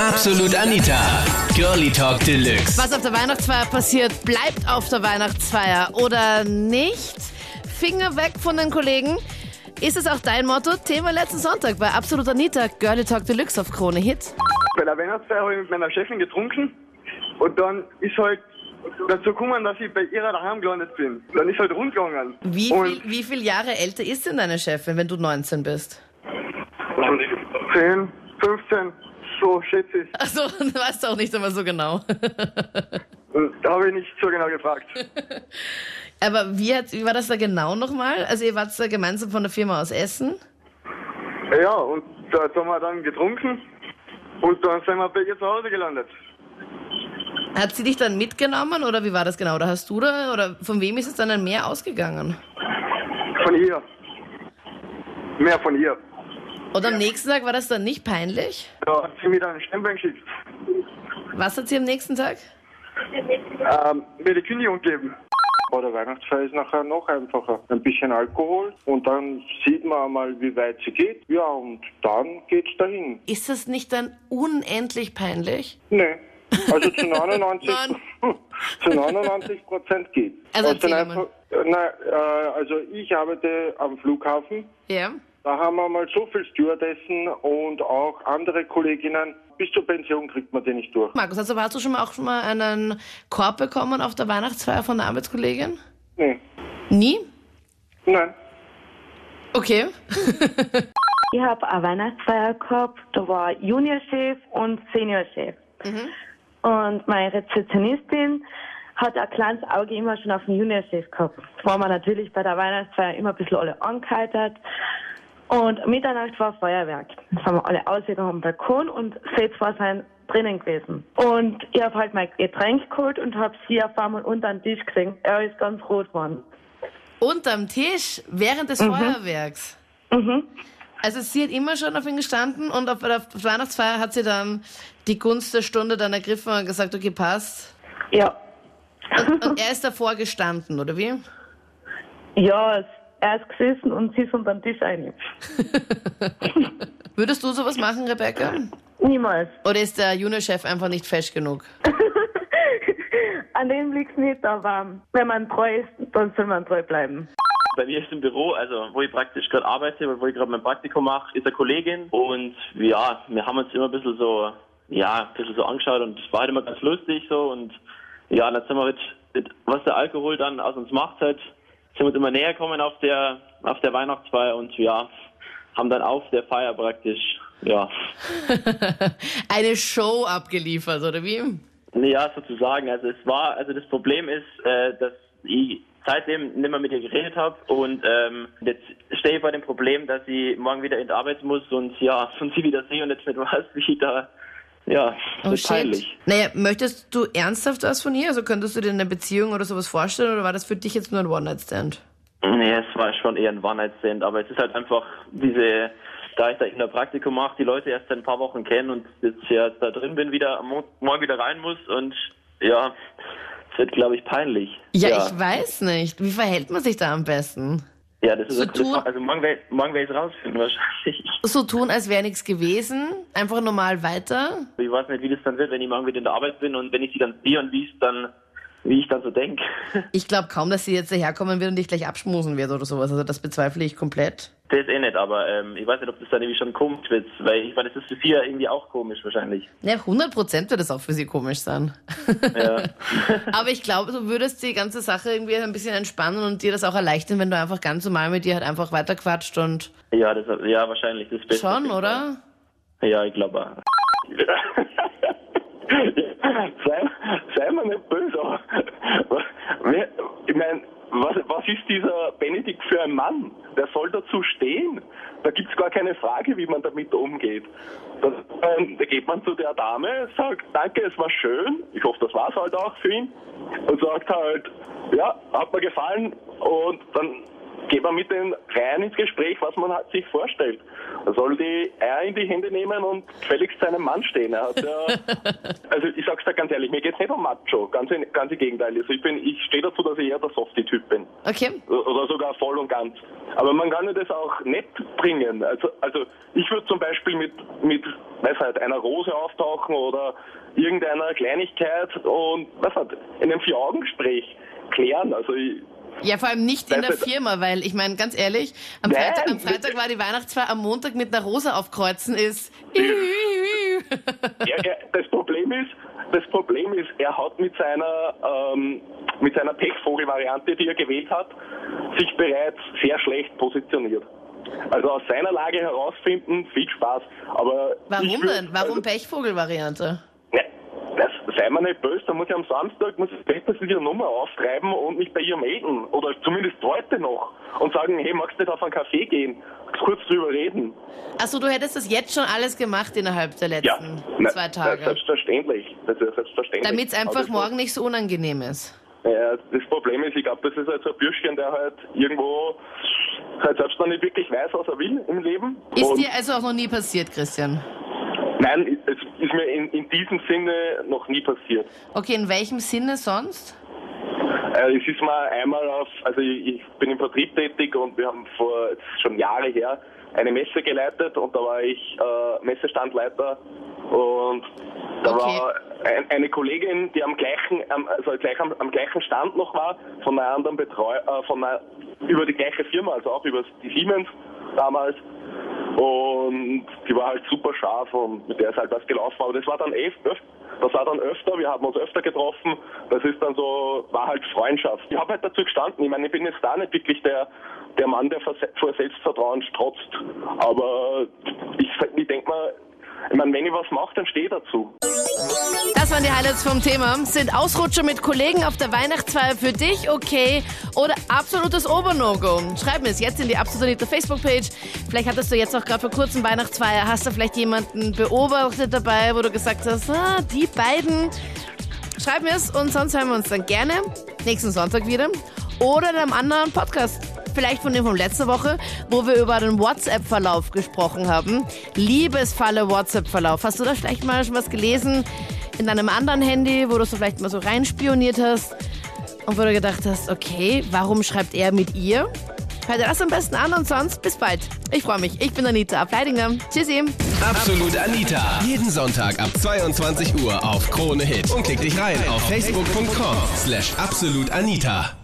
Absolut Anita. Girlie Talk Deluxe. Was auf der Weihnachtsfeier passiert, bleibt auf der Weihnachtsfeier oder nicht? Finger weg von den Kollegen. Ist es auch dein Motto? Thema letzten Sonntag bei Absolut Anita, Girlie Talk Deluxe auf Krone Hit. Bei der Weihnachtsfeier habe ich mit meiner Chefin getrunken und dann ist halt dazu gekommen, dass ich bei ihrer daheim gelandet bin. Dann ist halt rund gegangen. Wie viel, wie viel Jahre älter ist denn deine Chefin, wenn du 19 bist? 10, 15, so schätze ich. Achso, weißt du auch nicht immer so genau. Und da habe ich nicht so genau gefragt. Aber wie, hat, wie war das da genau nochmal? Also ihr wart da gemeinsam von der Firma aus Essen? Ja, und da haben wir dann getrunken und dann sind wir bei ihr zu Hause gelandet. Hat sie dich dann mitgenommen oder wie war das genau? Oder hast du da, oder von wem ist es dann ein Meer ausgegangen? Von ihr. Mehr von ihr. Und am nächsten Tag war das dann nicht peinlich? Da hat sie mir dann einen Stempel geschickt. Was hat sie am nächsten Tag? Ähm, mir die Kündigung geben. Bei der Weihnachtsfeier ist nachher noch einfacher. Ein bisschen Alkohol und dann sieht man einmal, wie weit sie geht. Ja, und dann geht's dahin. Ist das nicht dann unendlich peinlich? Nee. Also zu 99, Nein. zu 99 Prozent geht. Also mal. einfach- Nein, äh, also ich arbeite am Flughafen. Ja. Da haben wir mal so viel Stewardessen und auch andere Kolleginnen. Bis zur Pension kriegt man die nicht durch. Markus, also hast du schon mal auch schon mal einen Korb bekommen auf der Weihnachtsfeier von der Arbeitskollegin? Nee. Nie? Nein. Okay. Ich habe eine Weihnachtsfeier gehabt, da war Juniorchef und Seniorchef. Und meine Rezeptionistin hat ein kleines Auge immer schon auf den Juniorchef gehabt. Da waren wir natürlich bei der Weihnachtsfeier immer ein bisschen alle angeheitert. Und Mitternacht war Feuerwerk. Dann sind wir alle ausgegangen am Balkon und selbst war sein drinnen gewesen. Und ich habe halt mein Getränk geholt und habe sie auf einmal unter den Tisch gesehen. Er ist ganz rot geworden. Unterm Tisch während des Feuerwerks. Mhm. Also sie hat immer schon auf ihn gestanden und auf der Weihnachtsfeier hat sie dann die Gunst der Stunde dann ergriffen und gesagt, okay, passt. Ja. Und, und er ist davor gestanden, oder wie? Ja, er ist gesessen und sie ist unter den Tisch ein. Würdest du sowas machen, Rebecca? Niemals. Oder ist der Juniorchef einfach nicht fesch genug? An dem liegt nicht, aber wenn man treu ist, dann soll man treu bleiben. Bei mir ist im Büro, also wo ich praktisch gerade arbeite, wo ich gerade mein Praktikum mache, ist eine Kollegin und ja, wir haben uns immer ein bisschen so, ja, ein bisschen so angeschaut und es war halt immer ganz lustig so und ja, dann sind wir mit, mit was der Alkohol dann aus uns macht halt, sind uns immer näher gekommen auf der auf der Weihnachtsfeier und ja, haben dann auf der Feier praktisch, ja, Eine Show abgeliefert, oder wie? Ja, sozusagen. Also es war, also das Problem ist, äh, dass ich seitdem nicht mehr mit ihr geredet habe und ähm, jetzt stehe ich vor dem Problem, dass ich morgen wieder in die Arbeit muss und ja, und sie wieder sehe und jetzt nicht weiß, wie ich da, ja, Oh ist peinlich. Naja, möchtest du ernsthaft was von ihr? Also könntest du dir eine Beziehung oder sowas vorstellen oder war das für dich jetzt nur ein One-Night-Stand? Nee, es war schon eher ein One-Night-Stand, aber es ist halt einfach diese, da ich da in der Praktikum mache, die Leute erst seit ein paar Wochen kennen und jetzt ja da drin bin, wieder am Mo- morgen wieder rein muss und ja, es wird, glaube ich, peinlich. Ja, ich weiß nicht. Wie verhält man sich da am besten? Ja, das ist So eine gute tun- Frage. Also morgen werde ich es rausfinden wahrscheinlich. So tun, als wäre nichts gewesen, einfach normal weiter. Ich weiß nicht, wie das dann wird, wenn ich morgen wieder in der Arbeit bin und wenn ich sie dann sehe und es dann, wie ich dann so denke. Ich glaube kaum, dass sie jetzt daherkommen wird und dich gleich abschmusen wird oder sowas. Also das bezweifle ich komplett. Das eh nicht, aber ähm, ich weiß nicht, ob das dann irgendwie schon komisch wird, weil ich meine, das ist für sie ja irgendwie auch komisch wahrscheinlich. Ja, 100 Prozent wird das auch für sie komisch sein. Ja. Aber ich glaube, du würdest die ganze Sache irgendwie ein bisschen entspannen und dir das auch erleichtern, wenn du einfach ganz normal mit dir halt einfach weiterquatscht und ja, das, ja, wahrscheinlich das Beste. schon, oder? Ja, ich glaube auch. sei mir nicht böse, aber wer- ich meine, was, was ist dieser Benedikt für ein Mann? Der soll dazu stehen. Da gibt's gar keine Frage, wie man damit umgeht. Das, ähm, da geht man zu der Dame, sagt, danke, es war schön. Ich hoffe, das war's halt auch für ihn. Und sagt halt, ja, hat mir gefallen. Und dann geht man mit den rein ins Gespräch, was man halt sich vorstellt. Er soll die Eier in die Hände nehmen und gefälligst seinem Mann stehen. Er hat ja, also ich sag's dir ganz ehrlich, mir geht's nicht um Macho, ganz, im- ganz im Gegenteil. Also ich bin, ich stehe dazu, dass ich eher der Softie-Typ bin. Okay. Oder sogar voll und ganz. Aber man kann ja das auch nett bringen. Also, also ich würde zum Beispiel mit, mit, weiß halt, einer Rose auftauchen oder irgendeiner Kleinigkeit und, was halt, in einem Vier-Augen-Gespräch klären. Also ich, Ja, vor allem nicht in der Firma, weil ich meine, ganz ehrlich, am Freitag, am. Freitag war die Weihnachtsfeier, am Montag mit einer Rose aufkreuzen ist. er, das Problem ist, das Problem ist, er hat mit seiner ähm, mit seiner Pechvogel-Variante, die er gewählt hat, sich bereits sehr schlecht positioniert. Also aus seiner Lage herausfinden, viel Spaß. Aber Warum würd- denn? Warum also, Pechvogel-Variante? Sei mir nicht böse, da muss ich am Samstag muss ich spätestens ihre Nummer auftreiben und mich bei ihr melden. Oder zumindest heute noch. Und sagen, hey, magst du nicht auf einen Kaffee gehen? Kurz drüber reden. Achso, du hättest das jetzt schon alles gemacht innerhalb der Ja, letzten na, zwei Tage. ist selbstverständlich. Das ist selbstverständlich. Damit es einfach morgen nicht so unangenehm ist. Ja, das Problem ist, ich glaube, das ist halt so ein Bürschchen, der halt irgendwo halt selbst noch nicht wirklich weiß, was er will im Leben. Ist Und dir also auch noch nie passiert, Christian? nein, es ist mir in, in diesem Sinne noch nie passiert. Okay, in welchem Sinne sonst? Äh, es ist mal einmal auf, also ich, ich bin im Vertrieb tätig und wir haben vor schon Jahre her eine Messe geleitet und da war ich äh, Messestandleiter und da Okay. war ein, eine Kollegin, die am gleichen, also gleich am, am gleichen Stand noch war, von einer anderen Betreuer, äh, von einer, über die gleiche Firma, also auch über die Siemens damals. Und die war halt super scharf und mit der ist halt was gelaufen. Aber das war dann eh öf das war dann öfter, wir haben uns öfter getroffen. Das ist dann so, war halt Freundschaft. Ich habe halt dazu gestanden. Ich meine, ich bin jetzt da nicht wirklich der, der Mann, der vor Selbstvertrauen strotzt. Aber ich, ich denke mal, ich meine, wenn ich was mache, dann stehe ich dazu. Das waren die Highlights vom Thema. Sind Ausrutscher mit Kollegen auf der Weihnachtsfeier für dich okay oder absolutes Obernogo? Schreib mir es jetzt in die Absolut Anita Facebook-Page. Vielleicht hattest du jetzt auch gerade vor kurzem Weihnachtsfeier. Hast du vielleicht jemanden beobachtet dabei, wo du gesagt hast, ah, die beiden. Schreib mir es und sonst hören wir uns dann gerne nächsten Sonntag wieder oder in einem anderen Podcast. Vielleicht von dem von letzter Woche, wo wir über den WhatsApp-Verlauf gesprochen haben. Liebesfalle WhatsApp-Verlauf. Hast du da vielleicht mal schon was gelesen in deinem anderen Handy, wo du so vielleicht mal so reinspioniert hast und wo du gedacht hast, okay, warum schreibt er mit ihr? Hör dir das am besten an und sonst bis bald. Ich freue mich. Ich bin Anita Ableidinger. Tschüssi. Absolut Anita. Jeden Sonntag ab 22 Uhr auf Krone Hit. Und klick dich rein auf facebook.com slash absolutanita.